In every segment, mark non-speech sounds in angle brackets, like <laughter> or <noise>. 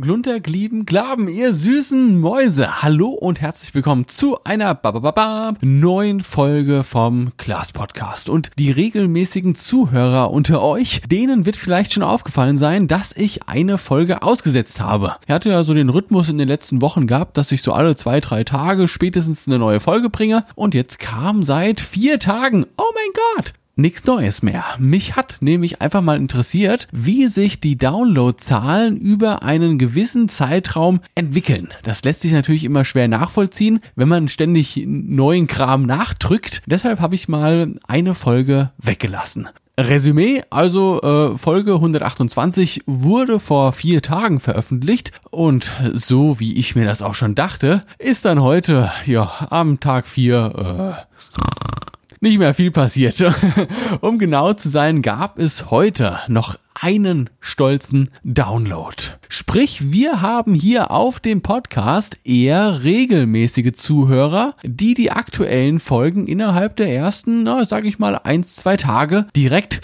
Glunter, Glieben, Glaben, ihr süßen Mäuse. Hallo und herzlich willkommen zu einer babababa neuen Folge vom Klaas Podcast. Und die regelmäßigen Zuhörer unter euch, denen wird vielleicht schon aufgefallen sein, dass ich eine Folge ausgesetzt habe. Ich hatte ja so den Rhythmus in den letzten Wochen gehabt, dass ich so alle zwei, drei Tage spätestens eine neue Folge bringe. Und jetzt kam seit vier Tagen, oh mein Gott, Nichts Neues mehr. Mich hat nämlich einfach mal interessiert, wie sich die Downloadzahlen über einen gewissen Zeitraum entwickeln. Das lässt sich natürlich immer schwer nachvollziehen, wenn man ständig neuen Kram nachdrückt. Deshalb habe ich mal eine Folge weggelassen. Resümee, also äh, Folge 128 wurde vor vier Tagen veröffentlicht und so wie ich mir das auch schon dachte, ist dann heute, ja, am Tag 4, äh, nicht mehr viel passiert. <laughs> um genau zu sein, gab es heute noch einen stolzen Download. Sprich, wir haben hier auf dem Podcast eher regelmäßige Zuhörer, die die aktuellen Folgen innerhalb der ersten, na, sag ich mal, eins, zwei Tage direkt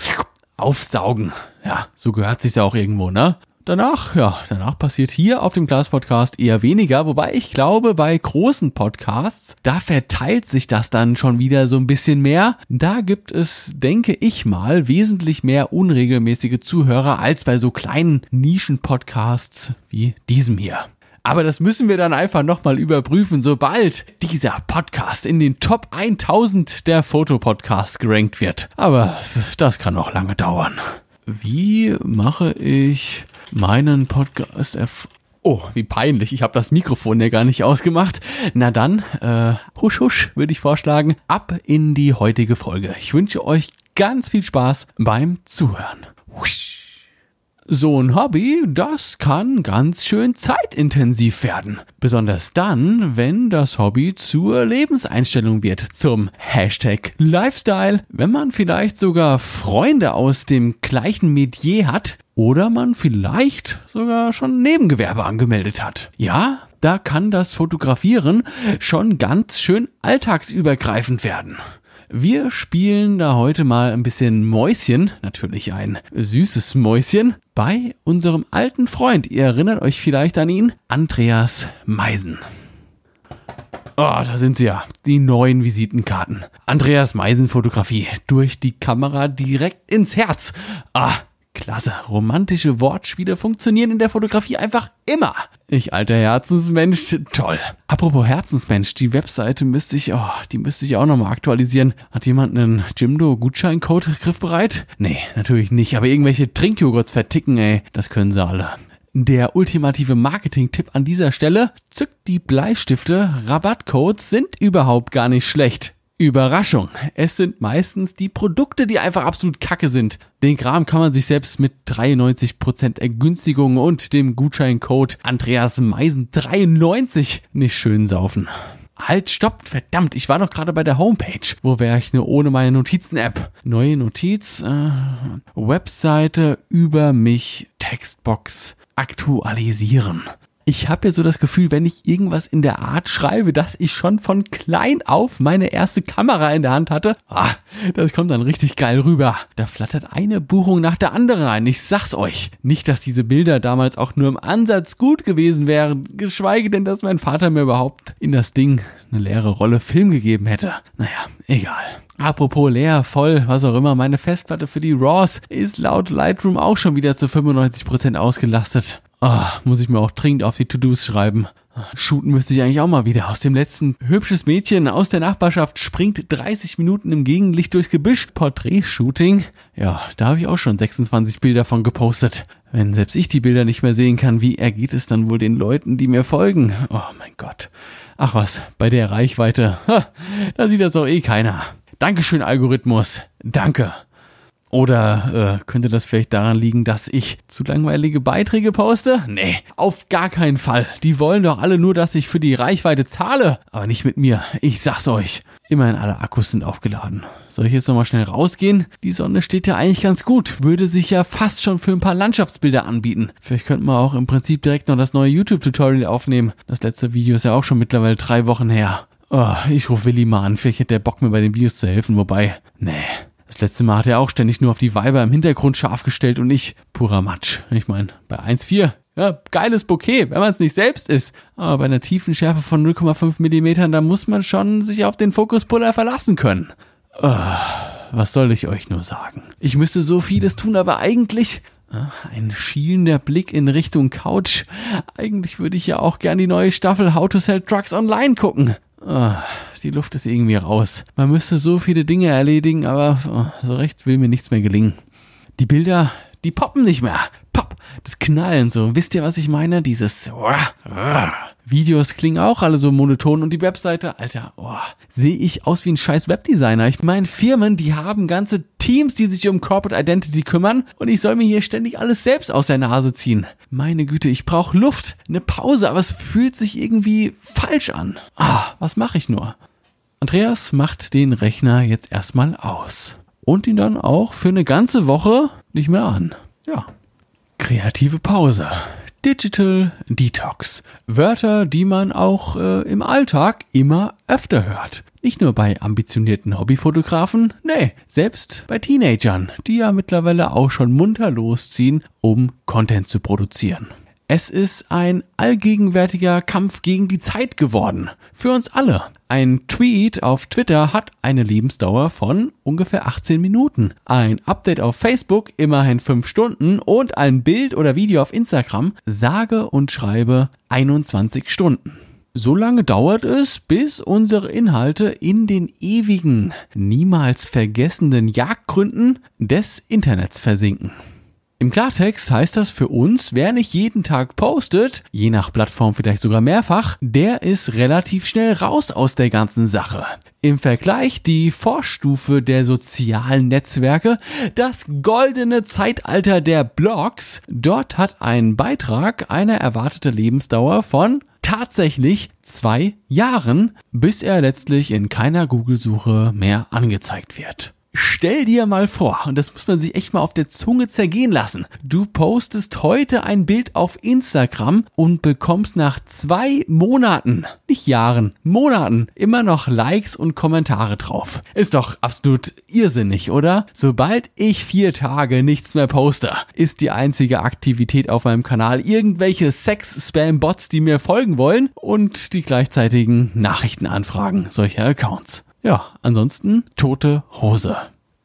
aufsaugen. Ja, so gehört sich's ja auch irgendwo, ne? Danach, ja, danach passiert hier auf dem Glas Podcast eher weniger, wobei ich glaube, bei großen Podcasts, da verteilt sich das dann schon wieder so ein bisschen mehr. Da gibt es, denke ich mal, wesentlich mehr unregelmäßige Zuhörer als bei so kleinen Nischen-Podcasts wie diesem hier. Aber das müssen wir dann einfach nochmal überprüfen, sobald dieser Podcast in den Top 1000 der Fotopodcasts gerankt wird. Aber das kann noch lange dauern. Wie mache ich meinen Podcast erf Oh, wie peinlich. Ich habe das Mikrofon ja gar nicht ausgemacht. Na dann, äh, husch husch, würde ich vorschlagen, ab in die heutige Folge. Ich wünsche euch ganz viel Spaß beim Zuhören. So ein Hobby, das kann ganz schön zeitintensiv werden. Besonders dann, wenn das Hobby zur Lebenseinstellung wird, zum Hashtag Lifestyle, wenn man vielleicht sogar Freunde aus dem gleichen Metier hat oder man vielleicht sogar schon Nebengewerbe angemeldet hat. Ja, da kann das Fotografieren schon ganz schön alltagsübergreifend werden. Wir spielen da heute mal ein bisschen Mäuschen, natürlich ein süßes Mäuschen, bei unserem alten Freund. Ihr erinnert euch vielleicht an ihn, Andreas Meisen. Oh, da sind sie ja, die neuen Visitenkarten. Andreas Meisen Fotografie durch die Kamera direkt ins Herz. Ah, Klasse, romantische Wortspiele funktionieren in der Fotografie einfach immer. Ich alter Herzensmensch, toll. Apropos Herzensmensch, die Webseite müsste ich, oh, die müsste ich auch nochmal aktualisieren. Hat jemand einen Jimdo-Gutscheincode griffbereit? Nee, natürlich nicht, aber irgendwelche Trinkjoghurts verticken, ey, das können sie alle. Der ultimative Marketing-Tipp an dieser Stelle, zückt die Bleistifte, Rabattcodes sind überhaupt gar nicht schlecht. Überraschung. Es sind meistens die Produkte, die einfach absolut kacke sind. Den Kram kann man sich selbst mit 93% Ergünstigung und dem Gutscheincode Andreas Meisen 93 nicht schön saufen. Halt, stopp, verdammt, ich war noch gerade bei der Homepage. Wo wäre ich nur ohne meine Notizen-App? Neue Notiz, äh, Webseite über mich, Textbox, aktualisieren ich habe ja so das Gefühl, wenn ich irgendwas in der Art schreibe, dass ich schon von klein auf meine erste Kamera in der Hand hatte, ah, das kommt dann richtig geil rüber. Da flattert eine Buchung nach der anderen ein. Ich sag's euch. Nicht, dass diese Bilder damals auch nur im Ansatz gut gewesen wären, geschweige denn, dass mein Vater mir überhaupt in das Ding eine leere Rolle Film gegeben hätte. Naja, egal. Apropos leer, voll, was auch immer, meine Festplatte für die RAWs ist laut Lightroom auch schon wieder zu 95% ausgelastet. Oh, muss ich mir auch dringend auf die To-Dos schreiben. Shooten müsste ich eigentlich auch mal wieder. Aus dem letzten hübsches Mädchen aus der Nachbarschaft springt 30 Minuten im Gegenlicht durchs Gebüsch. Porträt-Shooting. Ja, da habe ich auch schon 26 Bilder von gepostet. Wenn selbst ich die Bilder nicht mehr sehen kann, wie ergeht es dann wohl den Leuten, die mir folgen? Oh mein Gott. Ach was, bei der Reichweite. Ha, da sieht das doch eh keiner. Dankeschön, Algorithmus. Danke. Oder äh, könnte das vielleicht daran liegen, dass ich zu langweilige Beiträge poste? Nee, auf gar keinen Fall. Die wollen doch alle nur, dass ich für die Reichweite zahle. Aber nicht mit mir. Ich sag's euch. Immerhin alle Akkus sind aufgeladen. Soll ich jetzt nochmal schnell rausgehen? Die Sonne steht ja eigentlich ganz gut. Würde sich ja fast schon für ein paar Landschaftsbilder anbieten. Vielleicht könnten wir auch im Prinzip direkt noch das neue YouTube-Tutorial aufnehmen. Das letzte Video ist ja auch schon mittlerweile drei Wochen her. Oh, ich rufe Willi mal an. Vielleicht hätte der Bock mir bei den Videos zu helfen. Wobei, nee. Das letzte Mal hat er auch ständig nur auf die Weiber im Hintergrund scharf gestellt und ich purer Matsch. Ich meine, bei 1,4 Ja, geiles Bouquet, wenn man es nicht selbst ist. Aber bei einer tiefen Schärfe von 0,5 Millimetern, da muss man schon sich auf den Fokuspuller verlassen können. Oh, was soll ich euch nur sagen? Ich müsste so vieles tun, aber eigentlich ah, ein schielender Blick in Richtung Couch. Eigentlich würde ich ja auch gern die neue Staffel How to Sell Trucks Online gucken. Oh, die Luft ist irgendwie raus. Man müsste so viele Dinge erledigen, aber oh, so recht will mir nichts mehr gelingen. Die Bilder, die poppen nicht mehr. Pop, das Knallen so. Wisst ihr, was ich meine? Dieses Videos klingen auch alle so monoton und die Webseite, Alter, oh, sehe ich aus wie ein scheiß Webdesigner. Ich meine, Firmen, die haben ganze Teams, die sich um Corporate Identity kümmern und ich soll mir hier ständig alles selbst aus der Nase ziehen. Meine Güte, ich brauche Luft, eine Pause, aber es fühlt sich irgendwie falsch an. Ah, was mache ich nur? Andreas macht den Rechner jetzt erstmal aus und ihn dann auch für eine ganze Woche nicht mehr an. Ja. Kreative Pause. Digital Detox. Wörter, die man auch äh, im Alltag immer öfter hört. Nicht nur bei ambitionierten Hobbyfotografen, nee, selbst bei Teenagern, die ja mittlerweile auch schon munter losziehen, um Content zu produzieren. Es ist ein allgegenwärtiger Kampf gegen die Zeit geworden. Für uns alle. Ein Tweet auf Twitter hat eine Lebensdauer von ungefähr 18 Minuten. Ein Update auf Facebook immerhin 5 Stunden und ein Bild oder Video auf Instagram sage und schreibe 21 Stunden. So lange dauert es, bis unsere Inhalte in den ewigen, niemals vergessenen Jagdgründen des Internets versinken. Im Klartext heißt das für uns, wer nicht jeden Tag postet, je nach Plattform vielleicht sogar mehrfach, der ist relativ schnell raus aus der ganzen Sache. Im Vergleich die Vorstufe der sozialen Netzwerke, das goldene Zeitalter der Blogs, dort hat ein Beitrag eine erwartete Lebensdauer von tatsächlich zwei Jahren, bis er letztlich in keiner Google-Suche mehr angezeigt wird. Stell dir mal vor, und das muss man sich echt mal auf der Zunge zergehen lassen. Du postest heute ein Bild auf Instagram und bekommst nach zwei Monaten, nicht Jahren, Monaten, immer noch Likes und Kommentare drauf. Ist doch absolut irrsinnig, oder? Sobald ich vier Tage nichts mehr poste, ist die einzige Aktivität auf meinem Kanal irgendwelche Sex-Spam-Bots, die mir folgen wollen und die gleichzeitigen Nachrichtenanfragen solcher Accounts. Ja, ansonsten tote Hose.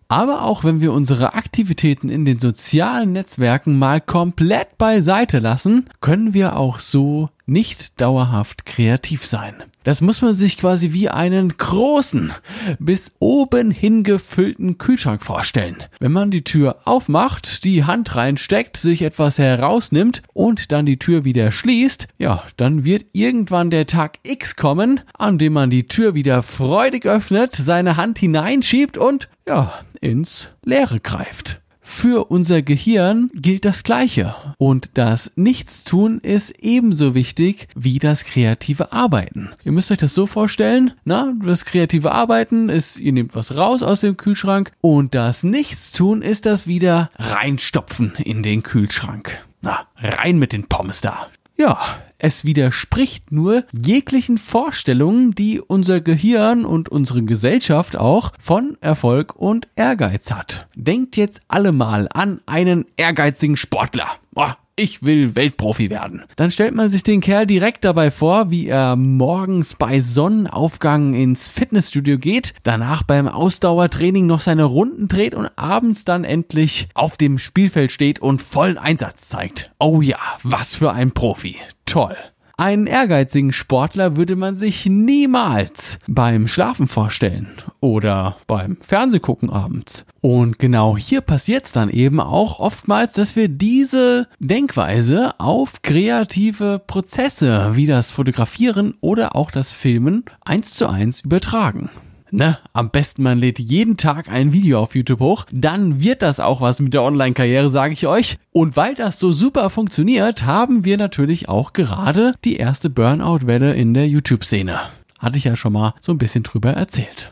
Aber auch wenn wir unsere Aktivitäten in den sozialen Netzwerken mal komplett beiseite lassen, können wir auch so nicht dauerhaft kreativ sein. Das muss man sich quasi wie einen großen, bis oben hin gefüllten Kühlschrank vorstellen. Wenn man die Tür aufmacht, die Hand reinsteckt, sich etwas herausnimmt und dann die Tür wieder schließt, ja, dann wird irgendwann der Tag X kommen, an dem man die Tür wieder freudig öffnet, seine Hand hineinschiebt und, ja, ins Leere greift. Für unser Gehirn gilt das Gleiche. Und das Nichtstun ist ebenso wichtig wie das kreative Arbeiten. Ihr müsst euch das so vorstellen, na, das kreative Arbeiten ist, ihr nehmt was raus aus dem Kühlschrank und das Nichtstun ist das wieder reinstopfen in den Kühlschrank. Na, rein mit den Pommes da. Ja, es widerspricht nur jeglichen Vorstellungen, die unser Gehirn und unsere Gesellschaft auch von Erfolg und Ehrgeiz hat. Denkt jetzt alle mal an einen ehrgeizigen Sportler. Boah, ich will Weltprofi werden. Dann stellt man sich den Kerl direkt dabei vor, wie er morgens bei Sonnenaufgang ins Fitnessstudio geht, danach beim Ausdauertraining noch seine Runden dreht und abends dann endlich auf dem Spielfeld steht und vollen Einsatz zeigt. Oh ja, was für ein Profi. Toll. Einen ehrgeizigen Sportler würde man sich niemals beim Schlafen vorstellen oder beim Fernsehgucken abends. Und genau hier passiert es dann eben auch oftmals, dass wir diese Denkweise auf kreative Prozesse wie das Fotografieren oder auch das Filmen eins zu eins übertragen. Ne, am besten man lädt jeden Tag ein Video auf YouTube hoch, dann wird das auch was mit der Online-Karriere, sage ich euch. Und weil das so super funktioniert, haben wir natürlich auch gerade die erste Burnout-Welle in der YouTube-Szene. Hatte ich ja schon mal so ein bisschen drüber erzählt.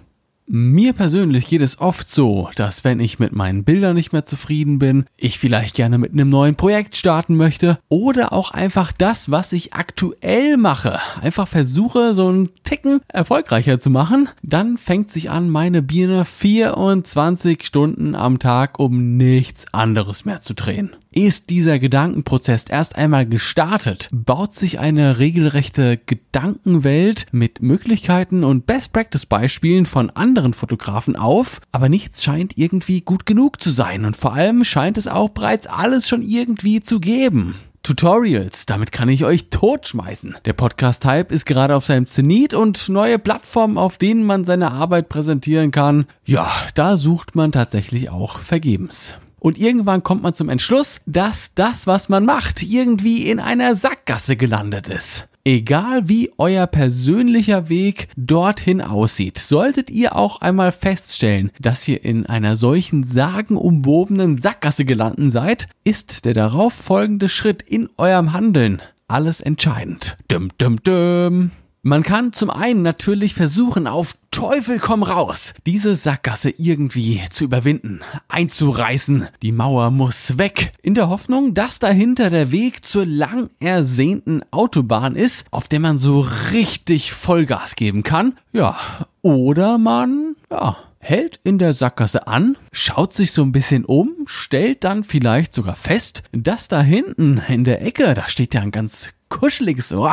Mir persönlich geht es oft so, dass wenn ich mit meinen Bildern nicht mehr zufrieden bin, ich vielleicht gerne mit einem neuen Projekt starten möchte oder auch einfach das, was ich aktuell mache, einfach versuche, so einen Ticken erfolgreicher zu machen, dann fängt sich an, meine Birne 24 Stunden am Tag um nichts anderes mehr zu drehen. Ist dieser Gedankenprozess erst einmal gestartet, baut sich eine regelrechte Gedankenwelt mit Möglichkeiten und Best-Practice-Beispielen von anderen Fotografen auf, aber nichts scheint irgendwie gut genug zu sein und vor allem scheint es auch bereits alles schon irgendwie zu geben. Tutorials, damit kann ich euch totschmeißen. Der Podcast-Hype ist gerade auf seinem Zenit und neue Plattformen, auf denen man seine Arbeit präsentieren kann, ja, da sucht man tatsächlich auch vergebens. Und irgendwann kommt man zum Entschluss, dass das, was man macht, irgendwie in einer Sackgasse gelandet ist. Egal wie euer persönlicher Weg dorthin aussieht, solltet ihr auch einmal feststellen, dass ihr in einer solchen sagenumwobenen Sackgasse gelandet seid, ist der darauf folgende Schritt in eurem Handeln alles entscheidend. Dum, dum, dum. Man kann zum einen natürlich versuchen, auf Teufel komm raus, diese Sackgasse irgendwie zu überwinden, einzureißen. Die Mauer muss weg, in der Hoffnung, dass dahinter der Weg zur lang ersehnten Autobahn ist, auf der man so richtig Vollgas geben kann. Ja, oder man, ja, hält in der Sackgasse an, schaut sich so ein bisschen um, stellt dann vielleicht sogar fest, dass da hinten in der Ecke, da steht ja ein ganz kuscheliges, oh,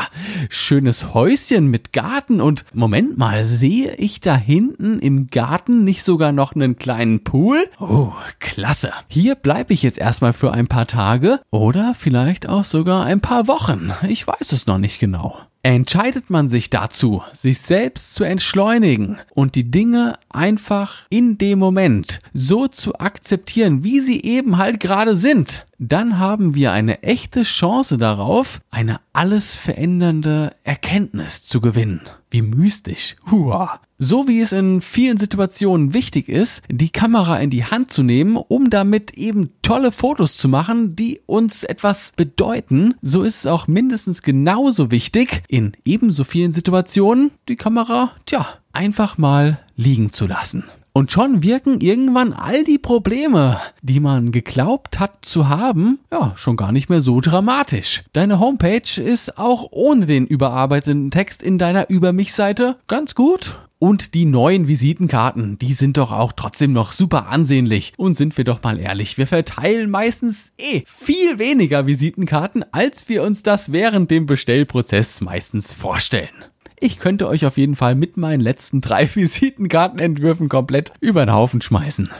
schönes Häuschen mit Garten und Moment mal, sehe ich da hinten im Garten nicht sogar noch einen kleinen Pool? Oh, klasse. Hier bleibe ich jetzt erstmal für ein paar Tage oder vielleicht auch sogar ein paar Wochen. Ich weiß es noch nicht genau entscheidet man sich dazu, sich selbst zu entschleunigen und die Dinge einfach in dem Moment so zu akzeptieren, wie sie eben halt gerade sind, dann haben wir eine echte Chance darauf, eine alles verändernde Erkenntnis zu gewinnen. Wie mystisch. Hua. So wie es in vielen Situationen wichtig ist, die Kamera in die Hand zu nehmen, um damit eben tolle Fotos zu machen, die uns etwas bedeuten, so ist es auch mindestens genauso wichtig, in ebenso vielen Situationen die Kamera, tja, einfach mal liegen zu lassen. Und schon wirken irgendwann all die Probleme, die man geglaubt hat zu haben, ja, schon gar nicht mehr so dramatisch. Deine Homepage ist auch ohne den überarbeiteten Text in deiner Über mich Seite ganz gut. Und die neuen Visitenkarten, die sind doch auch trotzdem noch super ansehnlich. Und sind wir doch mal ehrlich, wir verteilen meistens eh viel weniger Visitenkarten, als wir uns das während dem Bestellprozess meistens vorstellen. Ich könnte euch auf jeden Fall mit meinen letzten drei <laughs> Visitenkartenentwürfen komplett über den Haufen schmeißen.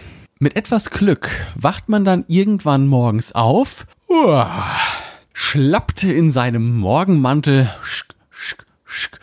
Mit etwas Glück wacht man dann irgendwann morgens auf, uah, schlappt in seinem Morgenmantel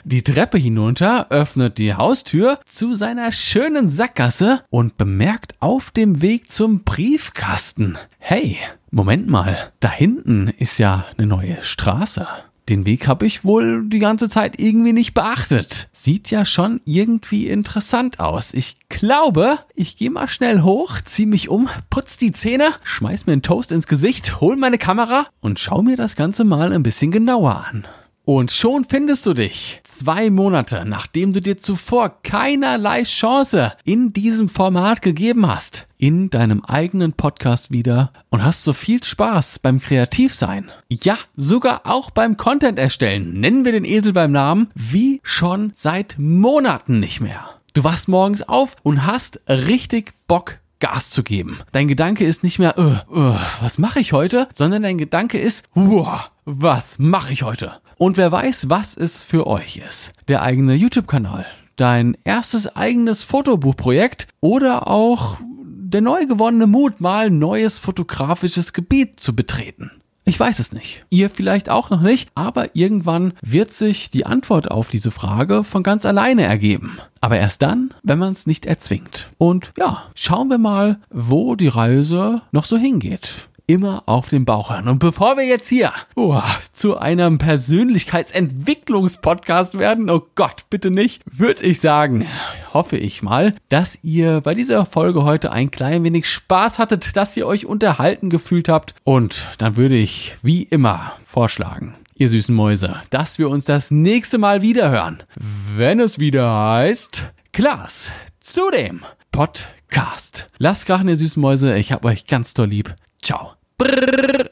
die Treppe hinunter, öffnet die Haustür zu seiner schönen Sackgasse und bemerkt auf dem Weg zum Briefkasten, hey, Moment mal, da hinten ist ja eine neue Straße. Den Weg habe ich wohl die ganze Zeit irgendwie nicht beachtet. Sieht ja schon irgendwie interessant aus. Ich glaube, ich gehe mal schnell hoch, zieh mich um, putz die Zähne, schmeiß mir einen Toast ins Gesicht, hol meine Kamera und schau mir das Ganze mal ein bisschen genauer an. Und schon findest du dich zwei Monate, nachdem du dir zuvor keinerlei Chance in diesem Format gegeben hast, in deinem eigenen Podcast wieder und hast so viel Spaß beim Kreativsein. Ja, sogar auch beim Content erstellen. Nennen wir den Esel beim Namen, wie schon seit Monaten nicht mehr. Du wachst morgens auf und hast richtig Bock Gas zu geben. Dein Gedanke ist nicht mehr, uh, uh, was mache ich heute, sondern dein Gedanke ist, wow, was mache ich heute? Und wer weiß, was es für euch ist. Der eigene YouTube-Kanal, dein erstes eigenes Fotobuchprojekt oder auch der neu gewonnene Mut, mal neues fotografisches Gebiet zu betreten. Ich weiß es nicht. Ihr vielleicht auch noch nicht, aber irgendwann wird sich die Antwort auf diese Frage von ganz alleine ergeben. Aber erst dann, wenn man es nicht erzwingt. Und ja, schauen wir mal, wo die Reise noch so hingeht immer auf den Bauch hören. Und bevor wir jetzt hier oh, zu einem Persönlichkeitsentwicklungspodcast werden, oh Gott, bitte nicht, würde ich sagen, hoffe ich mal, dass ihr bei dieser Folge heute ein klein wenig Spaß hattet, dass ihr euch unterhalten gefühlt habt. Und dann würde ich wie immer vorschlagen, ihr süßen Mäuse, dass wir uns das nächste Mal wieder hören, wenn es wieder heißt, Klaas, zu dem Podcast. Lasst krachen, ihr süßen Mäuse, ich hab euch ganz doll lieb. Ciao. Brrr.